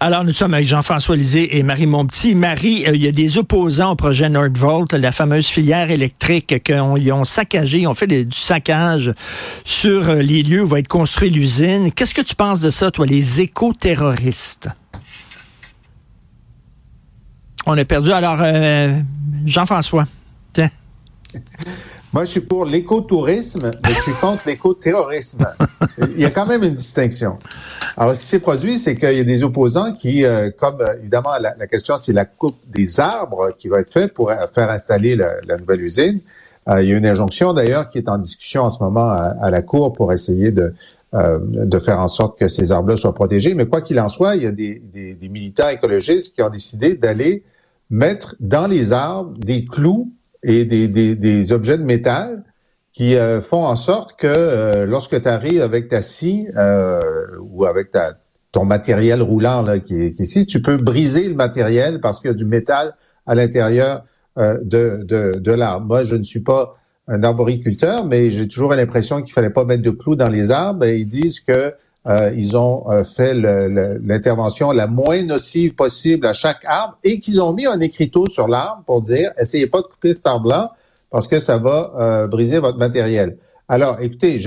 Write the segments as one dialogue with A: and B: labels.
A: Alors, nous sommes avec Jean-François Lisée et Marie Montpetit. Marie, euh, il y a des opposants au projet Nordvolt, la fameuse filière électrique qu'ils ont saccagé, ils ont fait du saccage sur euh, les lieux où va être construite l'usine. Qu'est-ce que tu penses de ça, toi, les éco-terroristes? On a perdu. Alors, euh, Jean-François, tiens.
B: Moi, je suis pour l'écotourisme, mais je suis contre l'écoterrorisme. Il y a quand même une distinction. Alors, ce qui s'est produit, c'est qu'il y a des opposants qui, euh, comme euh, évidemment la, question, c'est la coupe des arbres qui va être faite pour faire installer la, nouvelle usine. Euh, il y a une injonction d'ailleurs qui est en discussion en ce moment à, la Cour pour essayer de, de faire en sorte que ces arbres-là soient protégés. Mais quoi qu'il en soit, il y a des, des, des militants écologistes qui ont décidé d'aller mettre dans les arbres des clous et des, des, des objets de métal qui euh, font en sorte que euh, lorsque tu arrives avec ta scie euh, ou avec ta, ton matériel roulant là, qui, est, ici, tu peux briser le matériel parce qu'il y a du métal à l'intérieur de, de, de l'arbre. Moi, je ne suis pas un arboriculteur, mais j'ai toujours l'impression qu'il fallait pas mettre de clous dans les arbres. Et ils disent que euh, ils ont euh, fait l'intervention la moins nocive possible à chaque arbre et qu'ils ont mis un écriteau sur l'arbre pour dire essayez pas de couper cet arbre-là parce que ça va euh, briser votre matériel. Alors, écoutez,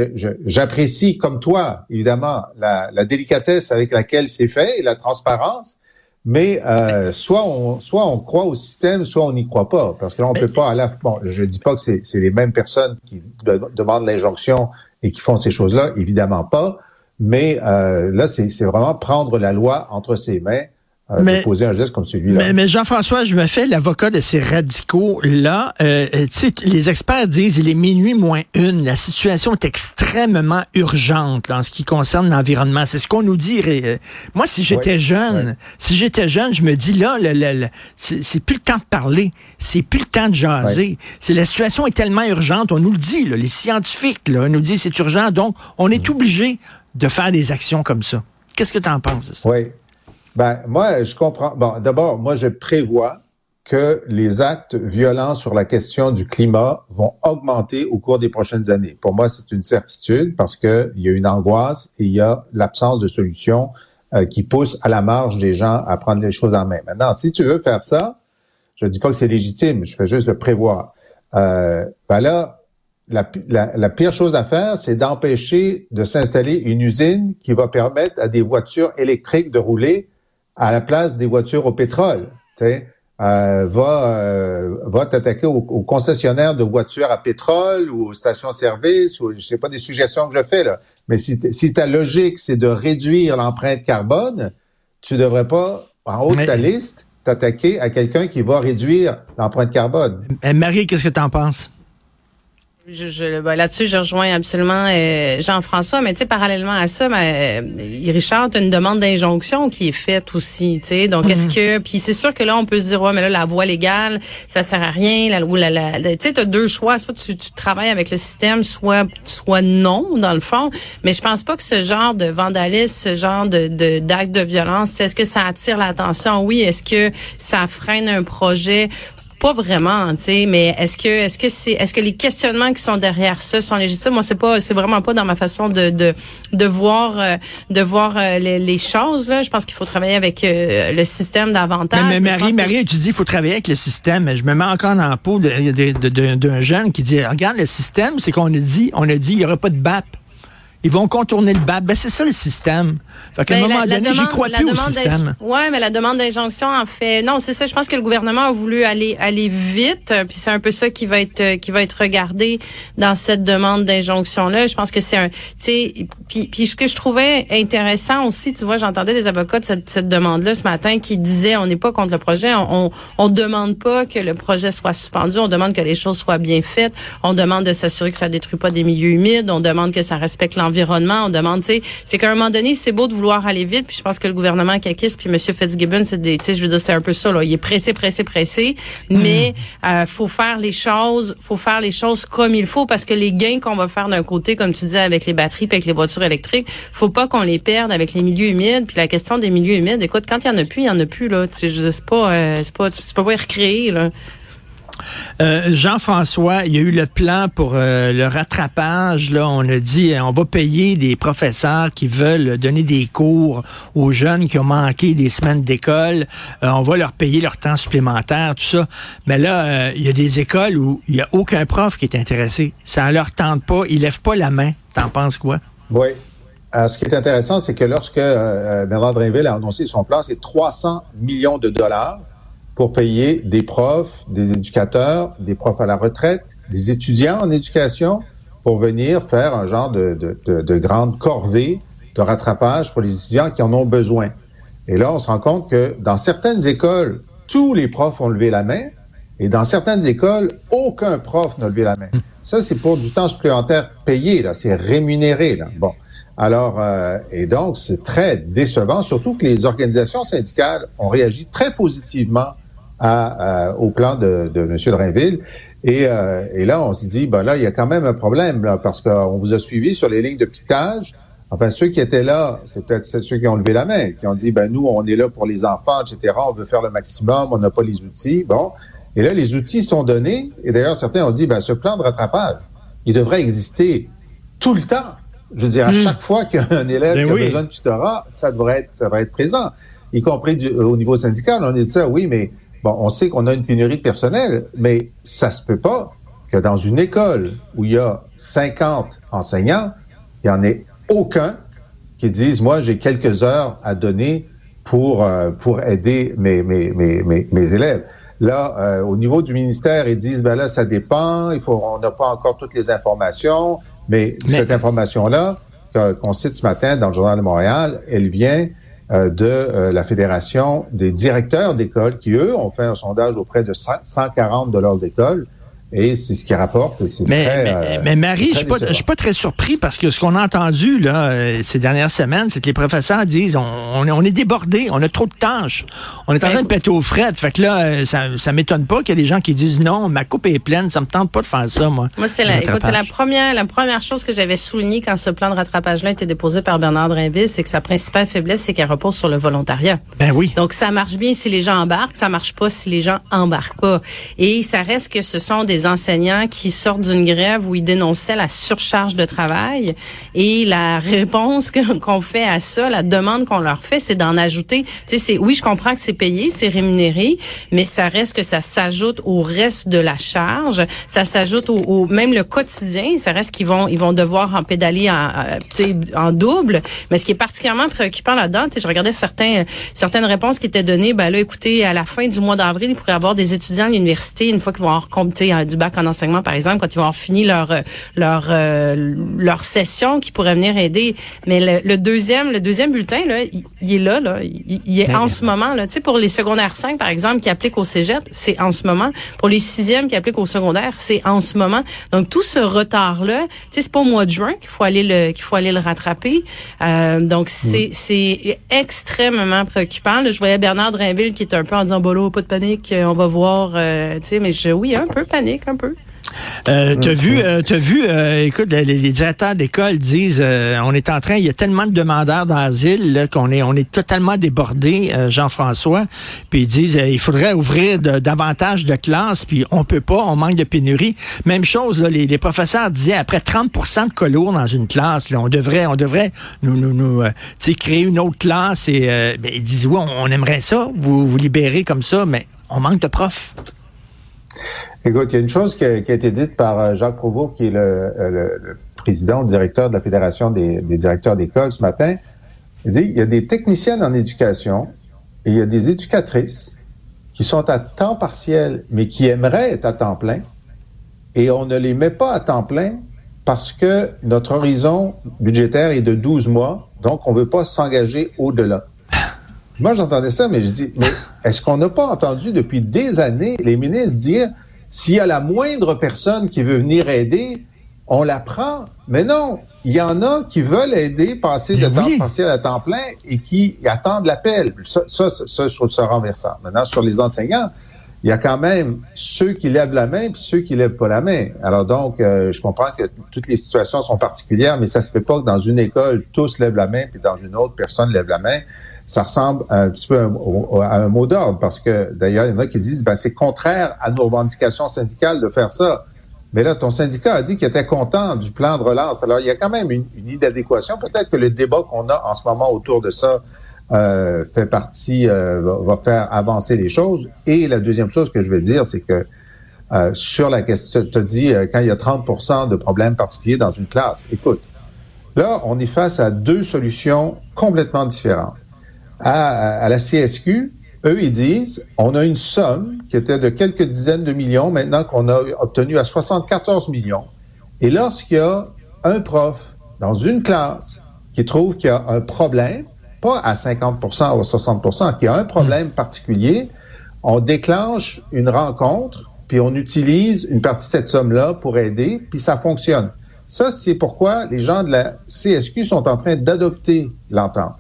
B: j'apprécie comme toi, évidemment, la, la délicatesse avec laquelle c'est fait et la transparence, mais euh, soit on soit on croit au système, soit on n'y croit pas, parce que là on peut pas à la bon, je dis pas que c'est les mêmes personnes qui demandent l'injonction et qui font ces choses-là, évidemment pas, mais euh, là, c'est vraiment prendre la loi entre ses mains. Euh, mais, poser un geste comme celui-là.
A: Mais, mais Jean-François, je me fais l'avocat de ces radicaux-là. Euh, euh les experts disent il est minuit moins une. La situation est extrêmement urgente là, en ce qui concerne l'environnement. C'est ce qu'on nous dit. Moi, si j'étais jeune, si j'étais jeune, je me dis là, c'est plus le temps de parler, c'est plus le temps de jaser. C'est la situation est tellement urgente. On nous le dit. Là, les scientifiques là, nous disent c'est urgent, donc on est mm. obligé de faire des actions comme ça. Qu'est-ce que tu en penses?
B: Oui. Ben, moi, je comprends. Bon, d'abord, moi, je prévois que les actes violents sur la question du climat vont augmenter au cours des prochaines années. Pour moi, c'est une certitude parce qu'il y a une angoisse et il y a l'absence de solution euh, qui pousse à la marge des gens à prendre les choses en main. Maintenant, si tu veux faire ça, je ne dis pas que c'est légitime, je fais juste le prévoir. Euh, ben là, la, pire chose à faire, c'est d'empêcher de s'installer une usine qui va permettre à des voitures électriques de rouler à la place des voitures au pétrole. Euh, va euh, va t'attaquer aux, concessionnaires de voitures à pétrole ou aux stations-service ou je sais pas des suggestions que je fais là. Mais si, si ta logique c'est de réduire l'empreinte carbone, tu devrais pas en haut de ta liste t'attaquer à quelqu'un qui va réduire l'empreinte carbone.
A: Marie, qu'est-ce que tu en penses?
C: Je, je, ben, là-dessus, je rejoins absolument euh, Jean-François, mais tu sais, parallèlement à ça, ben, euh, Richard, as une demande d'injonction qui est faite aussi, tu sais. Donc, est-ce mhm. que, puis c'est sûr que là, on peut se dire, ouais, mais là, la voie légale, ça sert à rien. La, la, la, tu sais, t'as deux choix, soit tu, tu, travailles avec le système, soit, soit non, dans le fond. Mais je pense pas que ce genre de vandalisme, ce genre de, de d'acte de violence, est-ce que ça attire l'attention? Oui. Est-ce que ça freine un projet pas vraiment, tu sais, mais est-ce que est-ce que c'est est-ce que les questionnements qui sont derrière ça sont légitimes? Moi, c'est pas c'est vraiment pas dans ma façon de de de voir euh, de voir euh, les, choses là. Je pense qu'il faut travailler avec euh, le système davantage.
A: Mais, Marie, Marie, tu dis il faut travailler avec le système. Je me mets encore dans la peau d'un jeune qui dit regarde le système, c'est qu'on a dit on a dit il y aura pas de BAP. Ils vont contourner le BAP. Ben, c'est ça le système. Fait qu'à un ben, moment donné, j'y crois plus au système.
C: Ouais, mais la demande d'injonction en fait. Non, c'est ça. Je pense que le gouvernement a voulu aller aller vite, puis c'est un peu ça qui va être qui va être regardé dans cette demande d'injonction là. Je pense que c'est un, tu sais, puis, puis ce que je trouvais intéressant aussi, tu vois, j'entendais des avocats de cette, cette demande là ce matin qui disaient on n'est pas contre le projet, on, on demande pas que le projet soit suspendu, on demande que les choses soient bien faites, on demande de s'assurer que ça détruit pas des milieux humides, on demande que ça respecte l'environnement l'environnement. On demande, tu sais, c'est qu'à un moment donné, c'est beau de vouloir aller vite. Puis je pense que le gouvernement Kakis puis M. Fitzgibbon, c'est des, tu sais, je veux dire, c'est un peu ça. Là. Il est pressé, pressé, pressé. Mais euh, faut faire les choses, faut faire les choses comme il faut parce que les gains qu'on va faire d'un côté, comme tu disais, avec les batteries, puis avec les voitures électriques, faut pas qu'on les perde avec les milieux humides. Puis la question des milieux humides, écoute, quand il y en a plus, il y en a plus là. Tu sais, je sais pas, euh, c'est pas, peux pas y recréer là.
A: Euh, Jean-François, il y a eu le plan pour euh, le rattrapage. Là, on a dit on va payer des professeurs qui veulent donner des cours aux jeunes qui ont manqué des semaines d'école. Euh, on va leur payer leur temps supplémentaire, tout ça. Mais là, il y a des écoles où il n'y a aucun prof qui est intéressé. Ça leur tente pas. Ils lèvent pas la main. T'en penses quoi?
B: Oui. ce qui est intéressant, c'est que lorsque Bernard Drinville a annoncé son plan, c'est 300 millions de dollars pour payer des profs, des éducateurs, des profs à la retraite, des étudiants en éducation pour venir faire un genre de, de, de, grande corvée de rattrapage pour les étudiants qui en ont besoin. Et là, on se rend compte que dans certaines écoles, tous les profs ont levé la main, et dans certaines écoles, aucun prof n'a levé la main. Ça, c'est pour du temps supplémentaire payé, là, c'est rémunéré. Là. Bon. Alors, euh, et donc, c'est très décevant, surtout que les organisations syndicales ont réagi très positivement à, au plan de, de M. Drainville. Et, euh, et, là, on s'est dit, ben là, il y a quand même un problème, là, parce qu'on vous a suivi sur les lignes de piquetage. Enfin, ceux qui étaient là, c'est peut-être ceux qui ont levé la main, qui ont dit, ben nous, on est là pour les enfants, etc. On veut faire le maximum, on n'a pas les outils. Bon. Et là, les outils sont donnés. Et d'ailleurs, certains ont dit, ben ce plan de rattrapage, il devrait exister tout le temps. Je veux dire, à hmm. chaque fois qu'un élève ben a besoin de tutorat, ça devrait être, ça devrait être présent, y compris du, au niveau syndical. On dit ça, oui, mais Bon, on sait qu'on a une pénurie de personnel, mais ça se peut pas que dans une école où il y a 50 enseignants, il n'y en ait aucun qui dise, moi, j'ai quelques heures à donner pour, euh, pour aider mes, mes, mes, mes, élèves. Là, euh, au niveau du ministère, ils disent, ben là, ça dépend, il faut, on n'a pas encore toutes les informations, mais, cette information-là, qu'on cite ce matin dans le Journal de Montréal, elle vient de euh, la Fédération des directeurs d'écoles qui, eux, ont fait un sondage auprès de 140 de leurs écoles et c'est ce qui rapporte.
A: Mais, très, mais, euh, mais, Marie, je ne suis pas très surpris parce que ce qu'on a entendu là, euh, ces dernières semaines, c'est que les professeurs disent on, on, est débordés, on a trop de tâches. On est en train de péter aux frettes. Fait que là, euh, ça, ça m'étonne pas qu'il y ait des gens qui disent non, ma coupe est pleine, ça me tente pas de faire ça, moi.
C: Moi, c'est la, écoute, c'est la première, la première chose que j'avais soulignée quand ce plan de rattrapage-là a été déposé par Bernard Drinville, c'est que sa principale faiblesse, c'est qu'elle repose sur le volontariat.
A: Ben oui.
C: Donc, ça marche bien si les gens embarquent, ça marche pas si les gens embarquent pas. Et ça reste que ce sont des enseignants qui sortent d'une grève où ils dénonçaient la surcharge de travail et la réponse qu'on fait à ça, la demande qu'on leur fait, c'est d'en ajouter. Tu sais, oui, je comprends que c'est payé, c'est rémunéré, mais ça reste que ça s'ajoute au reste de la charge, ça s'ajoute au, même le quotidien, ça reste qu'ils vont ils vont devoir en pédaler en, en double. Mais ce qui est particulièrement préoccupant là-dedans, je regardais certains certaines réponses qui étaient données, ben là, écoutez, à la fin du mois d'avril, il pourrait y avoir des étudiants à l'université une fois qu'ils vont avoir compté du bac en enseignement par exemple, quand ils vont avoir fini leur leur euh, leur session, qui pourraient venir aider. Mais le, deuxième, le deuxième bulletin là, il, est là, là, il, est en ce moment là. Tu sais, pour les secondaires 5 par exemple, qui appliquent au cégep, c'est en ce moment. Pour les sixièmes qui appliquent au secondaire, c'est en ce moment. Donc tout ce retard là, tu sais, c'est pas au mois de juin qu'il faut aller le qu'il faut aller le rattraper. Euh, donc c'est c'est extrêmement préoccupant. Là, je voyais Bernard Drinville qui est un peu en disant bolo, pas de panique, on va voir. Euh, tu sais, mais je oui un peu panique un peu.
A: Euh, t'as vu, euh, vu, euh, écoute, les, directeurs d'école disent, on est en train, il y a tellement de demandeurs d'asile qu'on est, on est totalement débordé, Jean-François. Puis ils disent, il faudrait ouvrir davantage de classes, puis on peut pas, on manque de pénurie. Même chose, les, professeurs disaient, après 30% de colours dans une classe, on devrait, on devrait nous, nous, nous créer une autre classe. Et ben, ils disent, oui, on, on aimerait ça, vous vous libérer comme ça, mais on manque de profs.
B: Écoute, il y a une chose qui a, été dite par euh, Jacques Provost, qui est le, le, président, le directeur de la Fédération des, directeurs d'école ce matin. Il dit, il y a des techniciennes en éducation et il y a des éducatrices qui sont à temps partiel, mais qui aimeraient être à temps plein, et on ne les met pas à temps plein parce que notre horizon budgétaire est de 12 mois, donc on ne veut pas s'engager au-delà. Moi, j'entendais ça, mais je dis, mais est-ce qu'on n'a pas entendu depuis des années les ministres dire s'il y a la moindre personne qui veut venir aider, on la prend. Mais non, il y en a qui veulent aider, passer de temps partiel à temps plein et qui attendent l'appel. Ça, ça, ça, je trouve ça renversant. Maintenant, sur les enseignants, il y a quand même ceux qui lèvent la main puis ceux qui lèvent pas la main. Alors donc, euh, je comprends que toutes les situations sont particulières, mais ça se fait pas que dans une école, tous lèvent la main puis dans une autre, personne lève la main. Ça ressemble un petit peu à un, mot d'ordre parce que d'ailleurs, il y en a qui disent, ben c'est contraire à nos revendications syndicales de faire ça. Mais là, ton syndicat a dit qu'il était content du plan de relance. Alors, il y a quand même une, une idée d'adéquation. Peut-être que le débat qu'on a en ce moment autour de ça euh, fait partie, euh, va, faire avancer les choses. Et la deuxième chose que je vais dire, c'est que euh, sur la question, tu as dit quand il y a 30% de problèmes particuliers dans une classe. Écoute, là, on est face à deux solutions complètement différentes. À, à la CSQ, eux, ils disent, on a une somme qui était de quelques dizaines de millions, maintenant qu'on a obtenu à 74 millions. Et lorsqu'il y a un prof dans une classe qui trouve qu'il y a un problème, pas à 50% ou 60% qu'il y a un problème particulier, on déclenche une rencontre, puis on utilise une partie de cette somme-là pour aider, puis ça fonctionne. Ça, c'est pourquoi les gens de la CSQ sont en train d'adopter l'entente.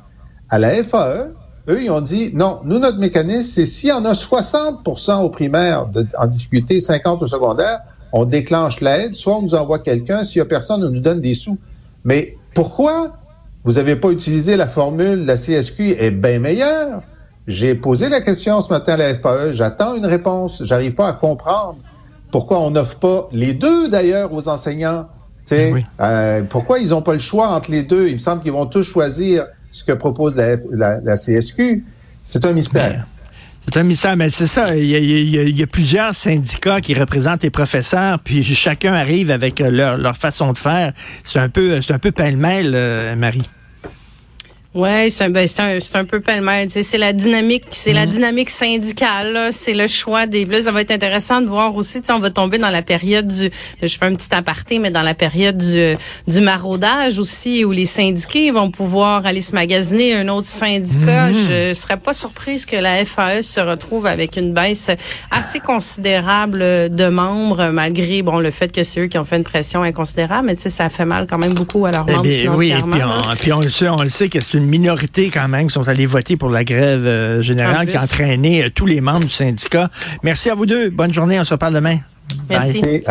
B: À la FAE, eux, ils ont dit, non, nous, notre mécanisme, c'est s'il y en a 60 au primaire de, en difficulté, 50 au secondaire, on déclenche l'aide, soit on nous envoie quelqu'un, s'il y a personne, on nous donne des sous. Mais pourquoi vous n'avez pas utilisé la formule, la CSQ est bien meilleure? J'ai posé la question ce matin à la FAE, j'attends une réponse, j'arrive pas à comprendre pourquoi on n'offre pas les deux d'ailleurs aux enseignants. Ben oui. euh, pourquoi ils n'ont pas le choix entre les deux? Il me semble qu'ils vont tous choisir ce que propose la, CSQ. C'est un mystère. Ben,
A: c'est un mystère, mais c'est ça. Il y, a, plusieurs syndicats qui représentent les professeurs, puis chacun arrive avec leur, leur façon de faire. C'est un peu, c'est un peu pêle-mêle, euh, Marie.
C: Ouais, c'est un, ben, un, un peu pêle-mêle. C'est la dynamique, c'est la mhm. dynamique syndicale. C'est le choix des. Là, ça va être intéressant de voir aussi. On va tomber dans la période du. Je fais un petit aparté, mais dans la période du, du maraudage aussi, où les syndiqués vont pouvoir aller se magasiner un autre syndicat. Mhm. Je serais pas surprise que la FAE se retrouve avec une baisse assez considérable de membres, malgré bon le fait que c'est eux qui ont fait une pression inconsidérable. Mais tu sais, ça fait mal quand même beaucoup à leurs eh membres financièrement.
A: Oui, puis on, puis on le sait, on le sait que c'est une minorité quand même qui sont allés voter pour la grève euh, générale qui a entraîné euh, tous les membres du syndicat. Merci à vous deux. Bonne journée. On se reparle demain.
C: Merci.